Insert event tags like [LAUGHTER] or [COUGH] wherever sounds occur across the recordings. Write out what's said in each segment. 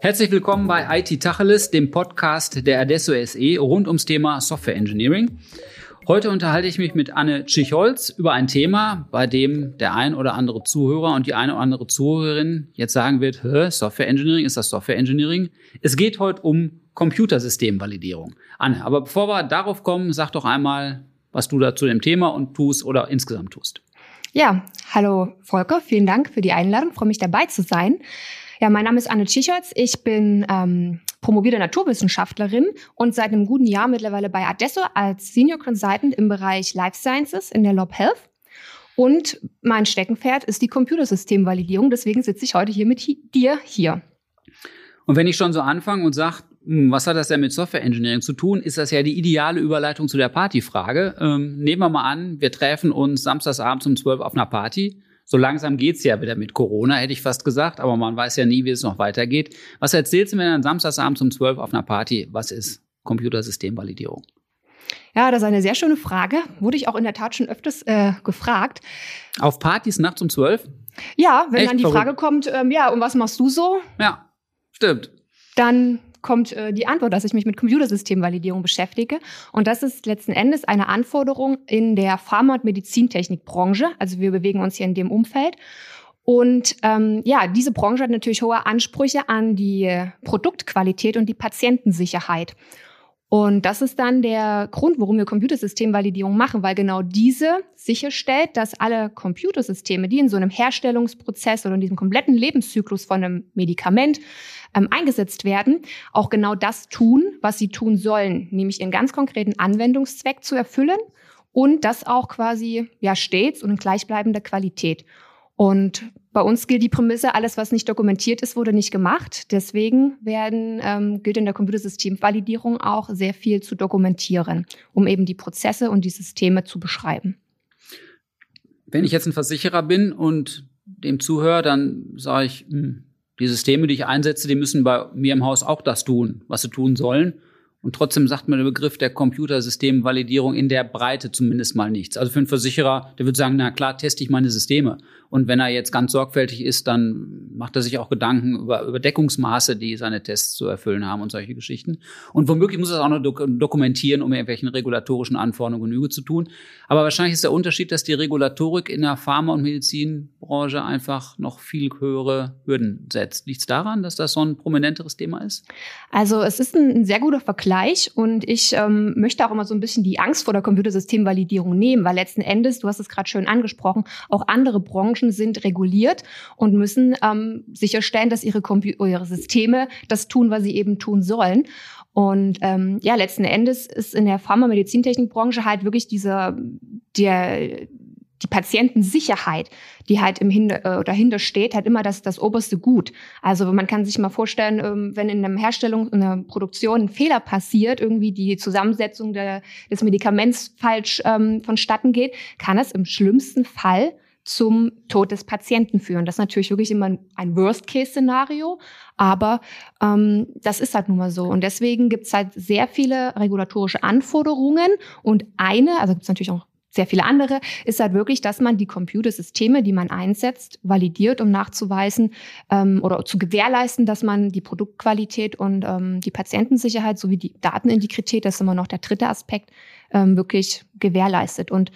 Herzlich willkommen bei IT Tacheles, dem Podcast der Adesso SE rund ums Thema Software Engineering. Heute unterhalte ich mich mit Anne Tschicholz über ein Thema, bei dem der ein oder andere Zuhörer und die eine oder andere Zuhörerin jetzt sagen wird, Software Engineering, ist das Software Engineering? Es geht heute um Computersystemvalidierung. Anne, aber bevor wir darauf kommen, sag doch einmal, was du da zu dem Thema und tust oder insgesamt tust. Ja, hallo Volker, vielen Dank für die Einladung, freue mich dabei zu sein. Ja, mein Name ist Anne Tschichertz. Ich bin ähm, promovierte Naturwissenschaftlerin und seit einem guten Jahr mittlerweile bei Adesso als Senior Consultant im Bereich Life Sciences in der Lob Health. Und mein Steckenpferd ist die Computersystemvalidierung. Deswegen sitze ich heute hier mit hi dir hier. Und wenn ich schon so anfange und sage, was hat das denn mit Software Engineering zu tun? Ist das ja die ideale Überleitung zu der Partyfrage. Ähm, nehmen wir mal an, wir treffen uns samstagsabends um 12 auf einer Party so langsam geht's ja wieder mit Corona, hätte ich fast gesagt, aber man weiß ja nie, wie es noch weitergeht. Was erzählst du mir dann samstagsabends um 12 auf einer Party? Was ist Computersystemvalidierung? Ja, das ist eine sehr schöne Frage. Wurde ich auch in der Tat schon öfters äh, gefragt. Auf Partys nachts um 12? Ja, wenn Echt dann die verrückt. Frage kommt, ähm, ja, und was machst du so? Ja, stimmt. Dann kommt äh, die Antwort, dass ich mich mit Computersystemvalidierung beschäftige. Und das ist letzten Endes eine Anforderung in der Pharma- und Medizintechnikbranche. Also wir bewegen uns hier in dem Umfeld. Und ähm, ja, diese Branche hat natürlich hohe Ansprüche an die Produktqualität und die Patientensicherheit. Und das ist dann der Grund, warum wir Computersystemvalidierung machen, weil genau diese sicherstellt, dass alle Computersysteme, die in so einem Herstellungsprozess oder in diesem kompletten Lebenszyklus von einem Medikament ähm, eingesetzt werden, auch genau das tun, was sie tun sollen, nämlich ihren ganz konkreten Anwendungszweck zu erfüllen und das auch quasi ja stets und in gleichbleibender Qualität. Und bei uns gilt die Prämisse, alles, was nicht dokumentiert ist, wurde nicht gemacht. Deswegen werden, ähm, gilt in der Computersystemvalidierung auch sehr viel zu dokumentieren, um eben die Prozesse und die Systeme zu beschreiben. Wenn ich jetzt ein Versicherer bin und dem zuhöre, dann sage ich, hm, die Systeme, die ich einsetze, die müssen bei mir im Haus auch das tun, was sie tun sollen. Und trotzdem sagt mir der Begriff der Computersystemvalidierung in der Breite zumindest mal nichts. Also für einen Versicherer, der würde sagen, na klar, teste ich meine Systeme. Und wenn er jetzt ganz sorgfältig ist, dann macht er sich auch Gedanken über, über Deckungsmaße, die seine Tests zu erfüllen haben und solche Geschichten. Und womöglich muss er es auch noch dok dokumentieren, um irgendwelchen regulatorischen Anforderungen Genüge zu tun. Aber wahrscheinlich ist der Unterschied, dass die Regulatorik in der Pharma- und Medizinbranche einfach noch viel höhere Hürden setzt. Liegt es daran, dass das so ein prominenteres Thema ist? Also es ist ein, ein sehr guter Vergleich und ich ähm, möchte auch immer so ein bisschen die Angst vor der Computersystemvalidierung nehmen, weil letzten Endes, du hast es gerade schön angesprochen, auch andere Branchen sind reguliert und müssen ähm, sicherstellen, dass ihre, ihre Systeme das tun, was sie eben tun sollen. Und ähm, ja, letzten Endes ist in der Pharma-Medizintechnikbranche halt wirklich dieser der die Patientensicherheit, die halt im Hinter, äh, dahinter steht, halt immer das, das oberste Gut. Also man kann sich mal vorstellen, ähm, wenn in einer Herstellung, in einer Produktion ein Fehler passiert, irgendwie die Zusammensetzung der, des Medikaments falsch ähm, vonstatten geht, kann es im schlimmsten Fall zum Tod des Patienten führen. Das ist natürlich wirklich immer ein Worst-Case-Szenario, aber ähm, das ist halt nun mal so. Und deswegen gibt es halt sehr viele regulatorische Anforderungen und eine, also gibt es natürlich auch sehr viele andere, ist halt wirklich, dass man die Computersysteme, die man einsetzt, validiert, um nachzuweisen ähm, oder zu gewährleisten, dass man die Produktqualität und ähm, die Patientensicherheit sowie die Datenintegrität, das ist immer noch der dritte Aspekt, ähm, wirklich gewährleistet. Und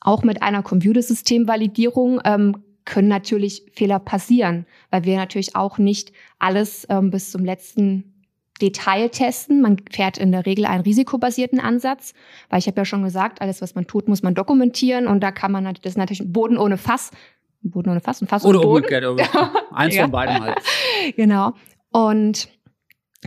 auch mit einer Computersystemvalidierung ähm, können natürlich Fehler passieren, weil wir natürlich auch nicht alles ähm, bis zum letzten Detail testen. Man fährt in der Regel einen risikobasierten Ansatz, weil ich habe ja schon gesagt, alles, was man tut, muss man dokumentieren und da kann man das ist natürlich Boden ohne Fass, Boden ohne Fass und Fass ohne Boden. Umgekehrt, [LAUGHS] eins von beiden halt. [LAUGHS] Genau. Und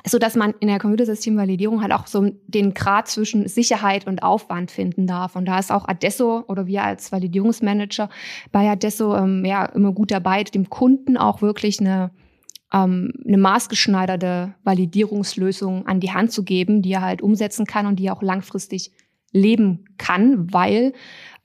so dass man in der Computersystemvalidierung halt auch so den Grad zwischen Sicherheit und Aufwand finden darf. Und da ist auch Adesso oder wir als Validierungsmanager bei Adesso ähm, ja immer gut dabei, dem Kunden auch wirklich eine ähm, eine maßgeschneiderte Validierungslösung an die Hand zu geben, die er halt umsetzen kann und die er auch langfristig leben kann, weil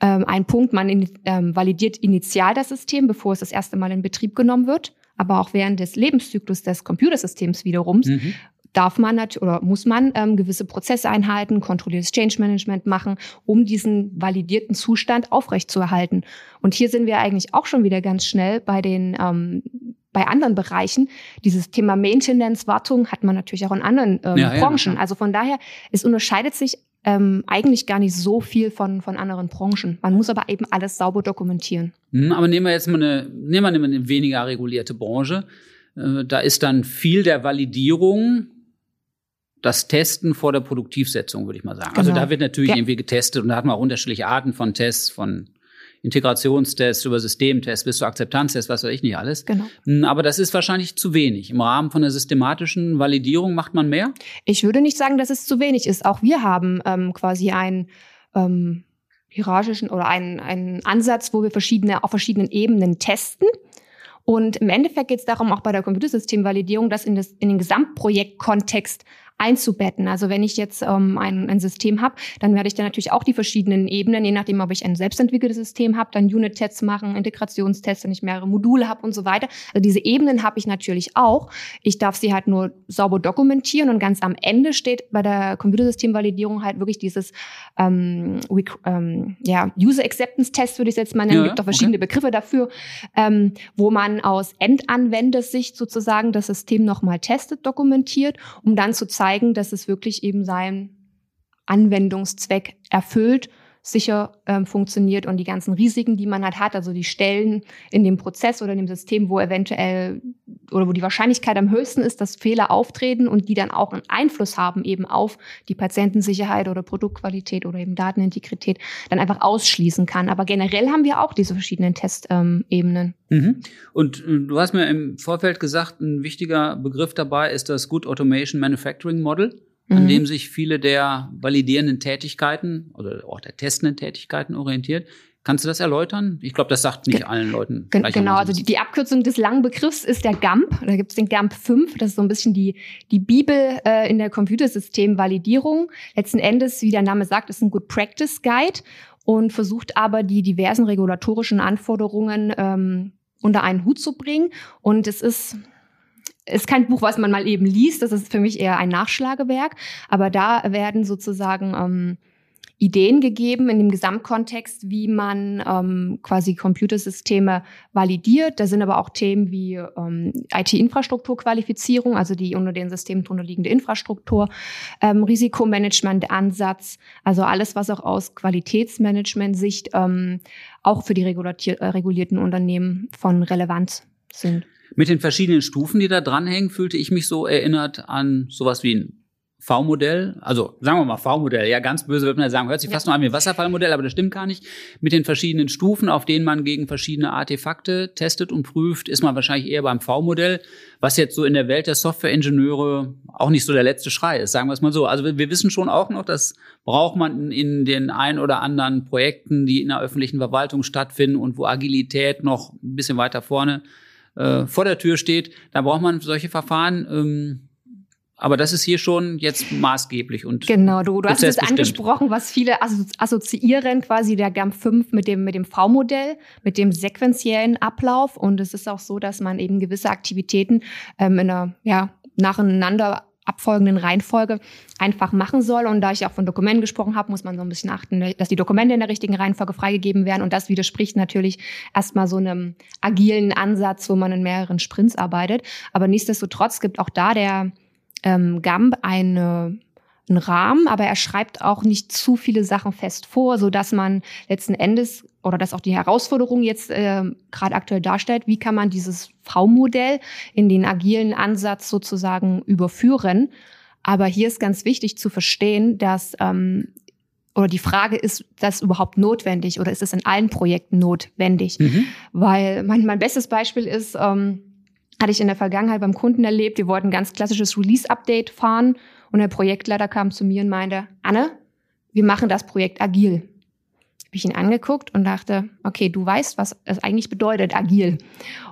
ähm, ein Punkt, man in, ähm, validiert initial das System, bevor es das erste Mal in Betrieb genommen wird aber auch während des Lebenszyklus des Computersystems wiederum, mhm. darf man oder muss man ähm, gewisse Prozesseinheiten, kontrolliertes Change Management machen, um diesen validierten Zustand aufrechtzuerhalten. Und hier sind wir eigentlich auch schon wieder ganz schnell bei den ähm, bei anderen Bereichen. Dieses Thema Maintenance, Wartung hat man natürlich auch in anderen ähm, ja, Branchen. Ja, also von daher, es unterscheidet sich ähm, eigentlich gar nicht so viel von, von anderen Branchen. Man muss aber eben alles sauber dokumentieren. Hm, aber nehmen wir jetzt mal eine, nehmen wir eine weniger regulierte Branche. Äh, da ist dann viel der Validierung das Testen vor der Produktivsetzung, würde ich mal sagen. Also genau. Also da wird natürlich ja. irgendwie getestet und da hat man auch unterschiedliche Arten von Tests, von Integrationstests über Systemtests bis zu Akzeptanztests, was weiß ich nicht alles. Genau. Hm, aber das ist wahrscheinlich zu wenig. Im Rahmen von der systematischen Validierung macht man mehr? Ich würde nicht sagen, dass es zu wenig ist. Auch wir haben ähm, quasi ein ähm, hierarchischen oder einen, einen Ansatz, wo wir verschiedene auf verschiedenen Ebenen testen. Und im Endeffekt geht es darum, auch bei der Computersystemvalidierung, das in, das in den Gesamtprojektkontext einzubetten. Also wenn ich jetzt ähm, ein, ein System habe, dann werde ich dann natürlich auch die verschiedenen Ebenen, je nachdem, ob ich ein selbstentwickeltes System habe, dann Unit-Tests machen, Integrationstests, wenn ich mehrere Module habe und so weiter. Also diese Ebenen habe ich natürlich auch. Ich darf sie halt nur sauber dokumentieren und ganz am Ende steht bei der Computersystemvalidierung halt wirklich dieses ähm, ähm, ja, User Acceptance Test, würde ich es jetzt mal nennen. Ja, gibt auch verschiedene okay. Begriffe dafür, ähm, wo man aus Endanwendersicht sozusagen das System nochmal testet, dokumentiert, um dann zu zeigen, zeigen, dass es wirklich eben seinen Anwendungszweck erfüllt, sicher ähm, funktioniert und die ganzen Risiken, die man halt hat, also die Stellen in dem Prozess oder in dem System, wo eventuell oder wo die Wahrscheinlichkeit am höchsten ist, dass Fehler auftreten und die dann auch einen Einfluss haben eben auf die Patientensicherheit oder Produktqualität oder eben Datenintegrität, dann einfach ausschließen kann. Aber generell haben wir auch diese verschiedenen Testebenen. Mhm. Und äh, du hast mir im Vorfeld gesagt, ein wichtiger Begriff dabei ist das Good Automation Manufacturing Model an mhm. dem sich viele der validierenden Tätigkeiten oder auch der testenden Tätigkeiten orientiert. Kannst du das erläutern? Ich glaube, das sagt nicht Ge allen Leuten. Ge genau, also die, die, Abkürzung des langen Begriffs ist der GAMP. Da gibt es den GAMP 5. Das ist so ein bisschen die, die Bibel äh, in der Computersystemvalidierung. Letzten Endes, wie der Name sagt, ist ein Good Practice Guide und versucht aber die diversen regulatorischen Anforderungen ähm, unter einen Hut zu bringen. Und es ist ist kein Buch, was man mal eben liest. Das ist für mich eher ein Nachschlagewerk. Aber da werden sozusagen ähm, Ideen gegeben in dem Gesamtkontext, wie man ähm, quasi Computersysteme validiert. Da sind aber auch Themen wie ähm, IT-Infrastrukturqualifizierung, also die unter den Systemen drunter liegende Infrastruktur, ähm, Risikomanagement-Ansatz, also alles, was auch aus Qualitätsmanagement-Sicht ähm, auch für die äh, regulierten Unternehmen von Relevanz sind. Mit den verschiedenen Stufen, die da dranhängen, fühlte ich mich so erinnert an sowas wie ein V-Modell, also sagen wir mal V-Modell, ja ganz böse würde man ja sagen, hört sich fast nur an wie ein Wasserfallmodell, aber das stimmt gar nicht. Mit den verschiedenen Stufen, auf denen man gegen verschiedene Artefakte testet und prüft, ist man wahrscheinlich eher beim V-Modell, was jetzt so in der Welt der Softwareingenieure auch nicht so der letzte Schrei ist, sagen wir es mal so. Also wir wissen schon auch noch, das braucht man in den ein oder anderen Projekten, die in der öffentlichen Verwaltung stattfinden und wo Agilität noch ein bisschen weiter vorne äh, vor der Tür steht, da braucht man solche Verfahren. Ähm, aber das ist hier schon jetzt maßgeblich und genau. Du, du hast es angesprochen, was viele assoziieren quasi der GAMP 5 mit dem mit dem V-Modell, mit dem sequentiellen Ablauf. Und es ist auch so, dass man eben gewisse Aktivitäten ähm, in einer ja nacheinander abfolgenden Reihenfolge einfach machen soll. Und da ich auch von Dokumenten gesprochen habe, muss man so ein bisschen achten, dass die Dokumente in der richtigen Reihenfolge freigegeben werden. Und das widerspricht natürlich erstmal so einem agilen Ansatz, wo man in mehreren Sprints arbeitet. Aber nichtsdestotrotz gibt auch da der ähm, GAMP eine einen Rahmen, aber er schreibt auch nicht zu viele Sachen fest vor, so dass man letzten Endes oder dass auch die Herausforderung jetzt äh, gerade aktuell darstellt, wie kann man dieses V-Modell in den agilen Ansatz sozusagen überführen. Aber hier ist ganz wichtig zu verstehen, dass ähm, oder die Frage ist, das überhaupt notwendig oder ist es in allen Projekten notwendig? Mhm. Weil mein, mein bestes Beispiel ist, ähm, hatte ich in der Vergangenheit beim Kunden erlebt, wir wollten ein ganz klassisches Release-Update fahren und der Projektleiter kam zu mir und meinte, Anne, wir machen das Projekt agil. Habe ich ihn angeguckt und dachte, okay, du weißt, was es eigentlich bedeutet, agil.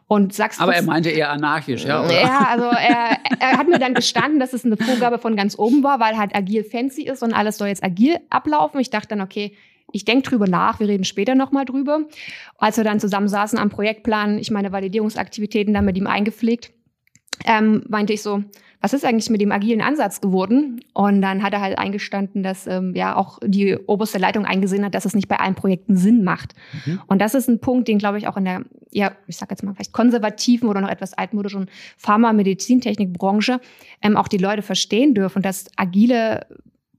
Und sagst Aber er meinte eher anarchisch, ja? Oder? Ja, also er, er hat mir dann gestanden, dass es eine Vorgabe von ganz oben war, weil halt agil fancy ist und alles soll jetzt agil ablaufen. Ich dachte dann, okay, ich denke drüber nach, wir reden später nochmal drüber. Als wir dann zusammen saßen am Projektplan, ich meine Validierungsaktivitäten dann mit ihm eingepflegt, ähm, meinte ich so, was ist eigentlich mit dem agilen Ansatz geworden? Und dann hat er halt eingestanden, dass ähm, ja auch die oberste Leitung eingesehen hat, dass es nicht bei allen Projekten Sinn macht. Mhm. Und das ist ein Punkt, den glaube ich auch in der, ja, ich sag jetzt mal vielleicht konservativen oder noch etwas altmodischen Pharma-, Medizintechnikbranche ähm, auch die Leute verstehen dürfen, dass agile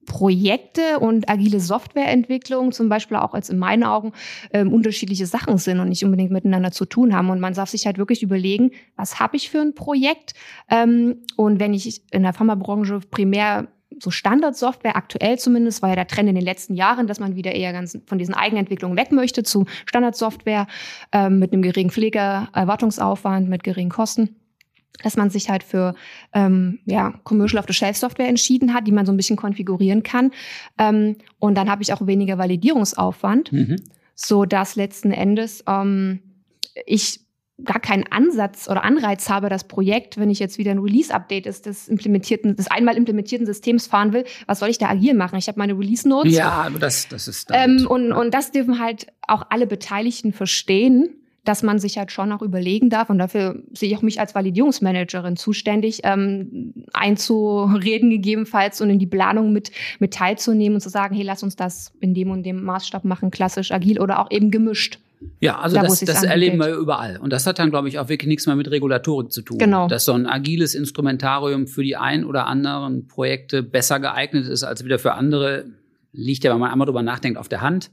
Projekte und agile Softwareentwicklung zum Beispiel auch als in meinen Augen ähm, unterschiedliche Sachen sind und nicht unbedingt miteinander zu tun haben. Und man darf sich halt wirklich überlegen, was habe ich für ein Projekt? Ähm, und wenn ich in der Pharmabranche primär so Standardsoftware, aktuell zumindest, war ja der Trend in den letzten Jahren, dass man wieder eher ganz von diesen Eigenentwicklungen weg möchte zu Standardsoftware ähm, mit einem geringen Pflegeerwartungsaufwand, mit geringen Kosten dass man sich halt für ähm, ja, Commercial of the Shelf Software entschieden hat, die man so ein bisschen konfigurieren kann. Ähm, und dann habe ich auch weniger Validierungsaufwand, mhm. so dass letzten Endes ähm, ich gar keinen Ansatz oder Anreiz habe, das Projekt, wenn ich jetzt wieder ein Release-Update ist, des implementierten, des einmal implementierten Systems fahren will, was soll ich da agil machen? Ich habe meine Release-Notes. Ja, das, das ist ähm, und, und das dürfen halt auch alle Beteiligten verstehen dass man sich halt schon auch überlegen darf, und dafür sehe ich auch mich als Validierungsmanagerin zuständig, ähm, einzureden gegebenenfalls und in die Planung mit, mit teilzunehmen und zu sagen, hey, lass uns das in dem und dem Maßstab machen, klassisch, agil oder auch eben gemischt. Ja, also da, das, das erleben wir überall. Und das hat dann, glaube ich, auch wirklich nichts mehr mit Regulatorik zu tun. Genau. Dass so ein agiles Instrumentarium für die ein oder anderen Projekte besser geeignet ist als wieder für andere, liegt ja, wenn man einmal drüber nachdenkt, auf der Hand.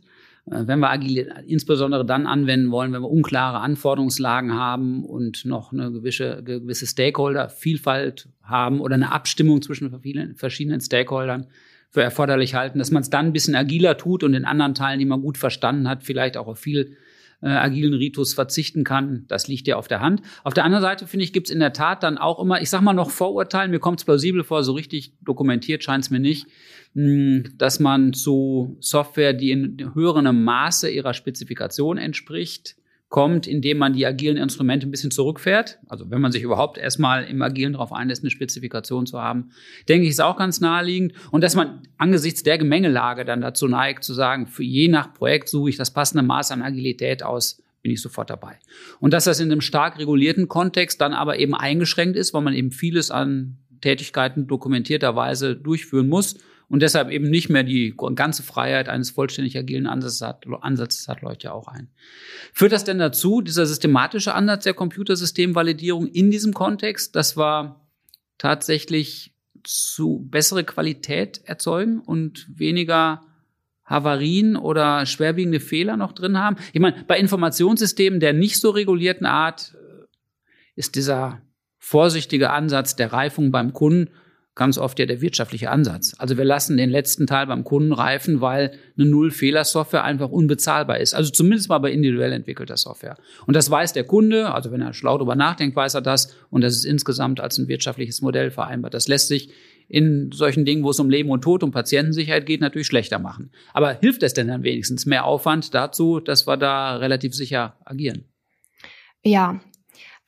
Äh, wenn wir agil insbesondere dann anwenden wollen, wenn wir unklare Anforderungslagen haben und noch eine gewisse, gewisse Stakeholder-Vielfalt haben oder eine Abstimmung zwischen verschiedenen Stakeholdern für erforderlich halten, dass man es dann ein bisschen agiler tut und in anderen Teilen, die man gut verstanden hat, vielleicht auch auf viel äh, agilen Ritus verzichten kann. Das liegt ja auf der Hand. Auf der anderen Seite, finde ich, gibt es in der Tat dann auch immer, ich sag mal noch Vorurteilen, mir kommt es plausibel vor, so richtig dokumentiert scheint es mir nicht, hm, dass man zu Software, die in höherem Maße ihrer Spezifikation entspricht, kommt, indem man die agilen Instrumente ein bisschen zurückfährt. Also wenn man sich überhaupt erstmal im Agilen darauf einlässt, eine Spezifikation zu haben, denke ich, ist auch ganz naheliegend. Und dass man angesichts der Gemengelage dann dazu neigt, zu sagen, für je nach Projekt suche ich das passende Maß an Agilität aus, bin ich sofort dabei. Und dass das in einem stark regulierten Kontext dann aber eben eingeschränkt ist, weil man eben vieles an Tätigkeiten dokumentierterweise durchführen muss und deshalb eben nicht mehr die ganze Freiheit eines vollständig agilen Ansatzes hat, Ansatzes hat leuchtet ja auch ein. Führt das denn dazu, dieser systematische Ansatz der Computersystemvalidierung in diesem Kontext, das war tatsächlich zu bessere Qualität erzeugen und weniger Havarien oder schwerwiegende Fehler noch drin haben? Ich meine, bei Informationssystemen der nicht so regulierten Art äh, ist dieser vorsichtige Ansatz der Reifung beim Kunden ganz oft ja der wirtschaftliche Ansatz. Also wir lassen den letzten Teil beim Kunden reifen, weil eine Null-Fehler-Software einfach unbezahlbar ist. Also zumindest mal bei individuell entwickelter Software. Und das weiß der Kunde, also wenn er schlau drüber nachdenkt, weiß er das. Und das ist insgesamt als ein wirtschaftliches Modell vereinbart. Das lässt sich in solchen Dingen, wo es um Leben und Tod, um Patientensicherheit geht, natürlich schlechter machen. Aber hilft es denn dann wenigstens mehr Aufwand dazu, dass wir da relativ sicher agieren? Ja,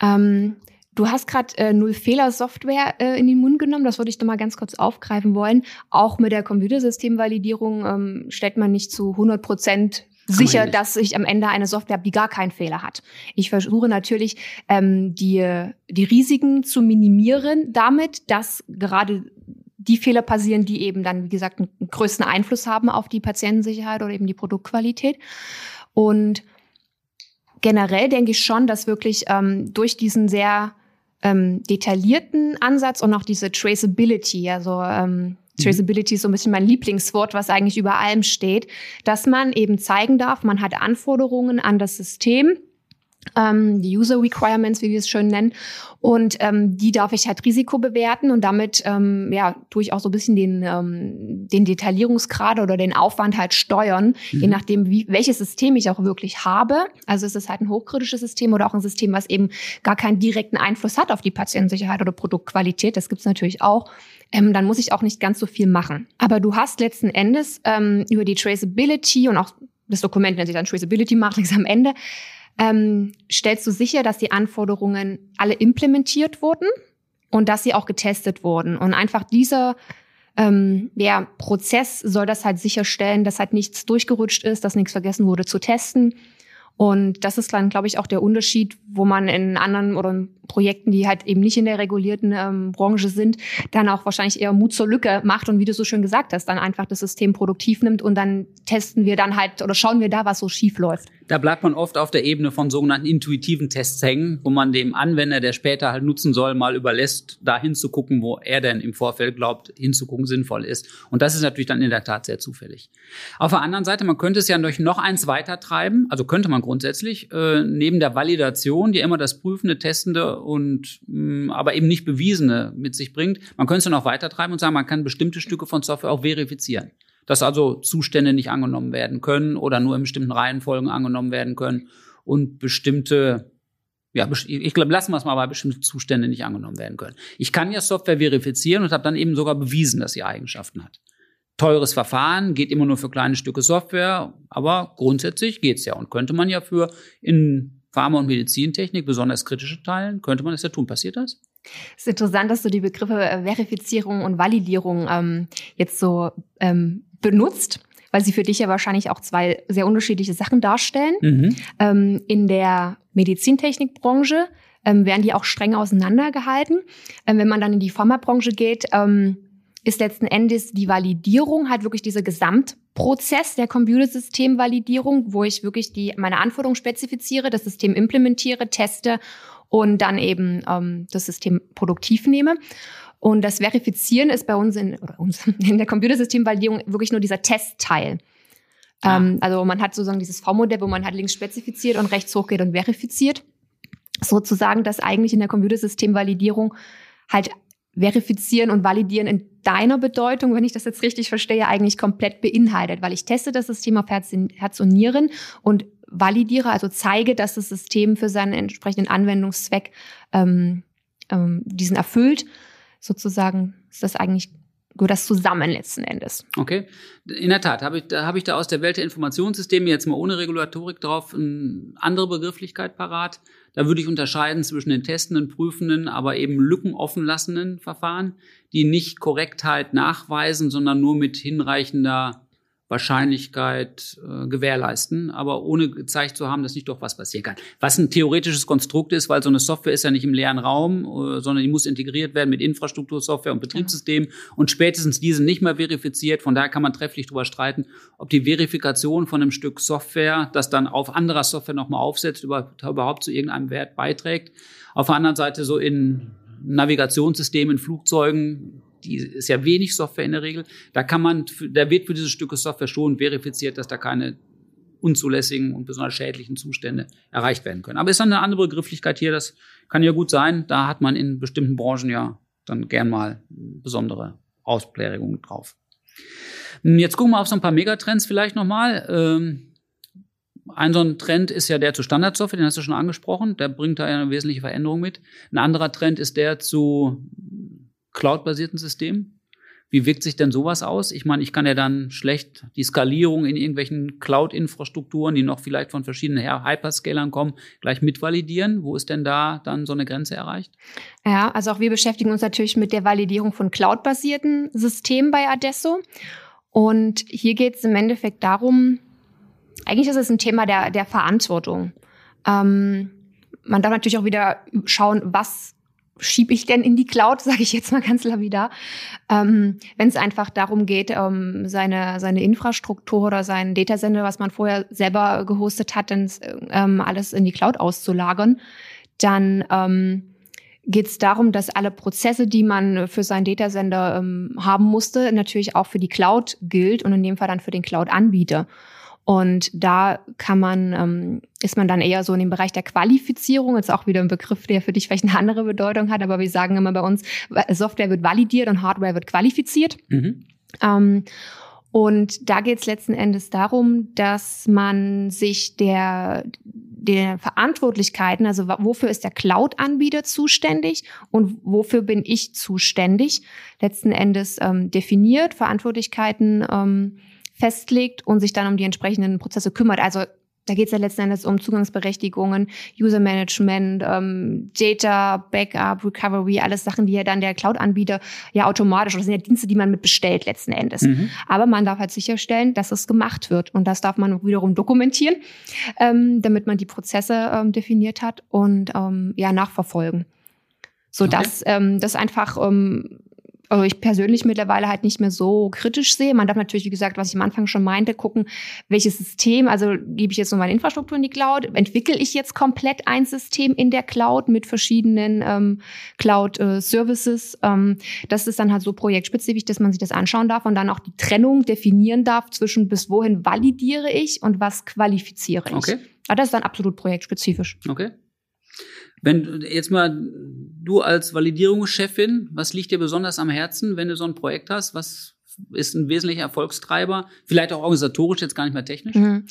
ähm, Du hast gerade äh, Null-Fehler-Software äh, in den Mund genommen. Das würde ich doch mal ganz kurz aufgreifen wollen. Auch mit der Computersystemvalidierung ähm, stellt man nicht zu 100 Prozent sicher, dass ich am Ende eine Software habe, die gar keinen Fehler hat. Ich versuche natürlich, ähm, die, die Risiken zu minimieren damit, dass gerade die Fehler passieren, die eben dann, wie gesagt, einen größten Einfluss haben auf die Patientensicherheit oder eben die Produktqualität. Und generell denke ich schon, dass wirklich ähm, durch diesen sehr ähm, detaillierten Ansatz und auch diese Traceability, also ähm, Traceability ist so ein bisschen mein Lieblingswort, was eigentlich über allem steht, dass man eben zeigen darf, man hat Anforderungen an das System ähm, die User Requirements, wie wir es schön nennen. Und ähm, die darf ich halt Risiko bewerten und damit ähm, ja tue ich auch so ein bisschen den, ähm, den Detaillierungsgrad oder den Aufwand halt steuern, mhm. je nachdem, wie, welches System ich auch wirklich habe. Also ist es halt ein hochkritisches System oder auch ein System, was eben gar keinen direkten Einfluss hat auf die Patientensicherheit oder Produktqualität. Das gibt's natürlich auch. Ähm, dann muss ich auch nicht ganz so viel machen. Aber du hast letzten Endes ähm, über die Traceability und auch das Dokument nennt sich dann Traceability Matrix am Ende ähm, stellst du sicher, dass die Anforderungen alle implementiert wurden und dass sie auch getestet wurden. Und einfach dieser ähm, ja, Prozess soll das halt sicherstellen, dass halt nichts durchgerutscht ist, dass nichts vergessen wurde zu testen. Und das ist dann, glaube ich, auch der Unterschied, wo man in anderen oder Projekten, die halt eben nicht in der regulierten ähm, Branche sind, dann auch wahrscheinlich eher Mut zur Lücke macht und wie du so schön gesagt hast, dann einfach das System produktiv nimmt und dann testen wir dann halt oder schauen wir da, was so schief läuft. Da bleibt man oft auf der Ebene von sogenannten intuitiven Tests hängen, wo man dem Anwender, der später halt nutzen soll, mal überlässt, da hinzugucken, wo er denn im Vorfeld glaubt, hinzugucken sinnvoll ist. Und das ist natürlich dann in der Tat sehr zufällig. Auf der anderen Seite, man könnte es ja durch noch eins weiter treiben, also könnte man grundsätzlich, äh, neben der Validation, die immer das prüfende, testende und mh, mm, aber eben nicht bewiesene mit sich bringt, man könnte es noch weiter treiben und sagen, man kann bestimmte Stücke von Software auch verifizieren dass also Zustände nicht angenommen werden können oder nur in bestimmten Reihenfolgen angenommen werden können und bestimmte ja, ich glaube, lassen wir es mal bei bestimmten Zustände nicht angenommen werden können. Ich kann ja Software verifizieren und habe dann eben sogar bewiesen, dass sie Eigenschaften hat. Teures Verfahren geht immer nur für kleine Stücke Software, aber grundsätzlich geht's ja und könnte man ja für in Pharma- und Medizintechnik besonders kritische Teilen, könnte man das ja tun. Passiert das? Es ist interessant, dass du die Begriffe äh, Verifizierung und Validierung ähm, jetzt so ähm, benutzt, weil sie für dich ja wahrscheinlich auch zwei sehr unterschiedliche Sachen darstellen. Mhm. Ähm, in der Medizintechnikbranche ähm, werden die auch streng auseinandergehalten. Ähm, wenn man dann in die Pharmabranche geht, ähm, ist letzten Endes die Validierung halt wirklich dieser Gesamtprozess der Computersystemvalidierung, wo ich wirklich die meine Anforderungen spezifiziere, das System implementiere, teste und dann eben ähm, das System produktiv nehme. Und das Verifizieren ist bei uns in, oder uns, [LAUGHS] in der Computersystemvalidierung wirklich nur dieser Testteil. Ah. Ähm, also man hat sozusagen dieses V-Modell, wo man halt links spezifiziert und rechts hochgeht und verifiziert. Sozusagen, dass eigentlich in der Computersystemvalidierung halt verifizieren und validieren in deiner Bedeutung, wenn ich das jetzt richtig verstehe, eigentlich komplett beinhaltet, weil ich teste das System auf Herz, Herz und Nieren und validiere, also zeige, dass das System für seinen entsprechenden Anwendungszweck ähm, ähm, diesen erfüllt sozusagen ist das eigentlich gehört das zusammen letzten Endes. Okay, in der Tat habe ich da habe ich da aus der Welt der Informationssysteme jetzt mal ohne Regulatorik drauf eine andere Begrifflichkeit parat. Da würde ich unterscheiden zwischen den testenden, prüfenden, aber eben lückenoffen lassenden Verfahren, die nicht Korrektheit nachweisen, sondern nur mit hinreichender Wahrscheinlichkeit äh, gewährleisten, aber ohne gezeigt zu haben, dass nicht doch was passieren kann. Was ein theoretisches Konstrukt ist, weil so eine Software ist ja nicht im leeren Raum, äh, sondern die muss integriert werden mit Infrastruktursoftware und Betriebssystem ja. und spätestens diese nicht mehr verifiziert. Von daher kann man trefflich darüber streiten, ob die Verifikation von einem Stück Software, das dann auf anderer Software nochmal aufsetzt, überhaupt zu irgendeinem Wert beiträgt. Auf der anderen Seite so in Navigationssystemen, Flugzeugen die ist ja wenig Software in der Regel. Da kann man, da wird für diese Stücke Software schon verifiziert, dass da keine unzulässigen und besonders schädlichen Zustände erreicht werden können. Aber ist dann eine andere Begrifflichkeit hier, das kann ja gut sein. Da hat man in bestimmten Branchen ja dann gern mal besondere Ausprägungen drauf. Jetzt gucken wir auf so ein paar Megatrends vielleicht nochmal. Ähm, ein so ein Trend ist ja der zu Standardsoftware, den hast du schon angesprochen. Der bringt da ja eine wesentliche Veränderung mit. Ein anderer Trend ist der zu cloud-basierten System? Wie wirkt sich denn sowas aus? Ich meine, ich kann ja dann schlecht die Skalierung in irgendwelchen Cloud-Infrastrukturen, die noch vielleicht von verschiedenen Hyperscalern kommen, gleich mitvalidieren. Wo ist denn da dann so eine Grenze erreicht? Ja, also auch wir beschäftigen uns natürlich mit der Validierung von cloud-basierten Systemen bei Adesso. Und hier geht es im Endeffekt darum, eigentlich ist es ein Thema der, der Verantwortung. Ähm, man darf natürlich auch wieder schauen, was schiebe ich denn in die Cloud, [LAUGHS] sage ich jetzt mal ganz lapidar, ähm, wenn es einfach darum geht, ähm, seine, seine Infrastruktur oder seinen Datasender, was man vorher selber gehostet hat, dann ähm, alles in die Cloud auszulagern, dann ähm, geht es darum, dass alle Prozesse, die man für seinen Datasender ähm, haben musste, natürlich auch für die Cloud gilt und in dem Fall dann für den Cloud-Anbieter. Und da kann man, ähm, ist man dann eher so in dem Bereich der Qualifizierung, jetzt auch wieder ein Begriff, der für dich vielleicht eine andere Bedeutung hat, aber wir sagen immer bei uns, Software wird validiert und Hardware wird qualifiziert. Mhm. Ähm, und da geht es letzten Endes darum, dass man sich der, der Verantwortlichkeiten, also wofür ist der Cloud-Anbieter zuständig und wofür bin ich zuständig, letzten Endes ähm, definiert, Verantwortlichkeiten ähm, festlegt und sich dann um die entsprechenden Prozesse kümmert. Also da geht es ja letzten Endes um Zugangsberechtigungen, User Management, ähm, Data, Backup, Recovery, alles Sachen, die ja dann der Cloud-Anbieter ja automatisch, das sind ja Dienste, die man mit bestellt letzten Endes. Mhm. Aber man darf halt sicherstellen, dass es gemacht wird und das darf man wiederum dokumentieren, ähm, damit man die Prozesse ähm, definiert hat und ähm, ja nachverfolgen. sodass okay. ähm, das einfach ähm, also ich persönlich mittlerweile halt nicht mehr so kritisch sehe. Man darf natürlich, wie gesagt, was ich am Anfang schon meinte, gucken, welches System, also gebe ich jetzt nur meine Infrastruktur in die Cloud, entwickle ich jetzt komplett ein System in der Cloud mit verschiedenen ähm, Cloud-Services. Äh, ähm, das ist dann halt so projektspezifisch, dass man sich das anschauen darf und dann auch die Trennung definieren darf zwischen bis wohin validiere ich und was qualifiziere ich. Okay. Aber das ist dann absolut projektspezifisch. Okay. Wenn jetzt mal du als Validierungschefin, was liegt dir besonders am Herzen, wenn du so ein Projekt hast? Was ist ein wesentlicher Erfolgstreiber? Vielleicht auch organisatorisch, jetzt gar nicht mehr technisch? Mhm.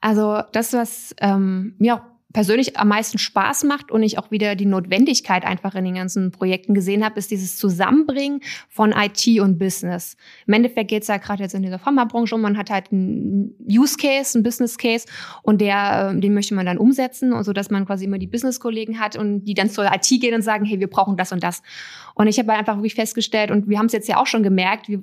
Also das, was ähm, mir auch persönlich am meisten Spaß macht und ich auch wieder die Notwendigkeit einfach in den ganzen Projekten gesehen habe, ist dieses Zusammenbringen von IT und Business. Im Endeffekt geht es ja gerade jetzt in dieser Pharmabranche um, man hat halt einen Use Case, einen Business Case und der, ähm, den möchte man dann umsetzen und so, dass man quasi immer die Business-Kollegen hat und die dann zur IT gehen und sagen, hey, wir brauchen das und das. Und ich habe einfach wirklich festgestellt und wir haben es jetzt ja auch schon gemerkt, wir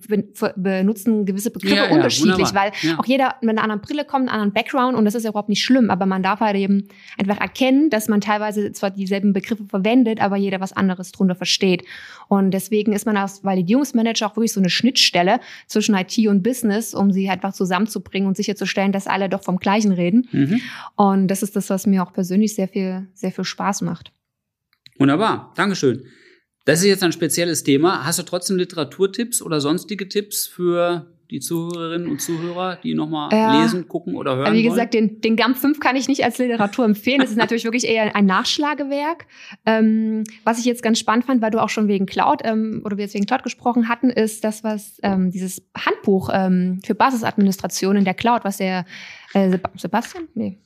benutzen gewisse Begriffe ja, ja, unterschiedlich, wunderbar. weil ja. auch jeder mit einer anderen Brille kommt, einen anderen Background und das ist ja überhaupt nicht schlimm, aber man darf halt eben einfach erkennen, dass man teilweise zwar dieselben Begriffe verwendet, aber jeder was anderes drunter versteht. Und deswegen ist man als Validierungsmanager auch wirklich so eine Schnittstelle zwischen IT und Business, um sie einfach zusammenzubringen und sicherzustellen, dass alle doch vom Gleichen reden. Mhm. Und das ist das, was mir auch persönlich sehr viel, sehr viel Spaß macht. Wunderbar. Dankeschön. Das ist jetzt ein spezielles Thema. Hast du trotzdem Literaturtipps oder sonstige Tipps für die Zuhörerinnen und Zuhörer, die nochmal ja. lesen, gucken oder hören Wie gesagt, den, den GAMP 5 kann ich nicht als Literatur empfehlen. Das ist natürlich wirklich eher ein Nachschlagewerk. Ähm, was ich jetzt ganz spannend fand, weil du auch schon wegen Cloud ähm, oder wir jetzt wegen Cloud gesprochen hatten, ist das, was ähm, dieses Handbuch ähm, für Basisadministration in der Cloud, was der äh, Sebastian? Nee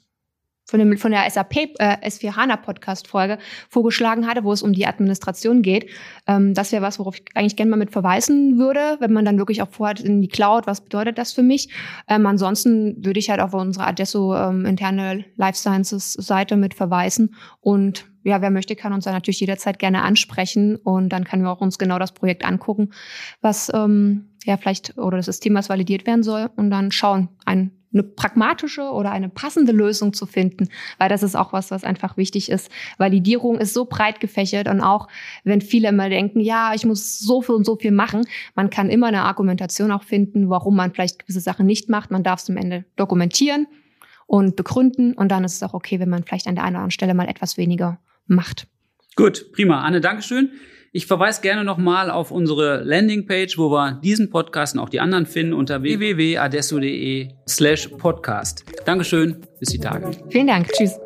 von, dem, von der SAP äh, S4 HANA Podcast Folge vorgeschlagen hatte, wo es um die Administration geht. Ähm, das wäre was, worauf ich eigentlich gerne mal mit verweisen würde, wenn man dann wirklich auch vorhat in die Cloud, was bedeutet das für mich? Ähm, ansonsten würde ich halt auf unsere Adesso ähm, interne Life Sciences Seite mit verweisen und ja, wer möchte, kann uns da natürlich jederzeit gerne ansprechen und dann können wir auch uns genau das Projekt angucken, was ähm, ja vielleicht oder das System, was validiert werden soll und dann schauen, ein eine pragmatische oder eine passende Lösung zu finden, weil das ist auch was, was einfach wichtig ist. Validierung ist so breit gefächert und auch wenn viele immer denken, ja, ich muss so viel und so viel machen, man kann immer eine Argumentation auch finden, warum man vielleicht gewisse Sachen nicht macht. Man darf es am Ende dokumentieren und begründen und dann ist es auch okay, wenn man vielleicht an der einen oder anderen Stelle mal etwas weniger macht. Gut, prima. Anne, Dankeschön. Ich verweise gerne nochmal auf unsere Landingpage, wo wir diesen Podcast und auch die anderen finden unter www.adesso.de slash podcast. Dankeschön, bis die Tage. Vielen Dank, tschüss.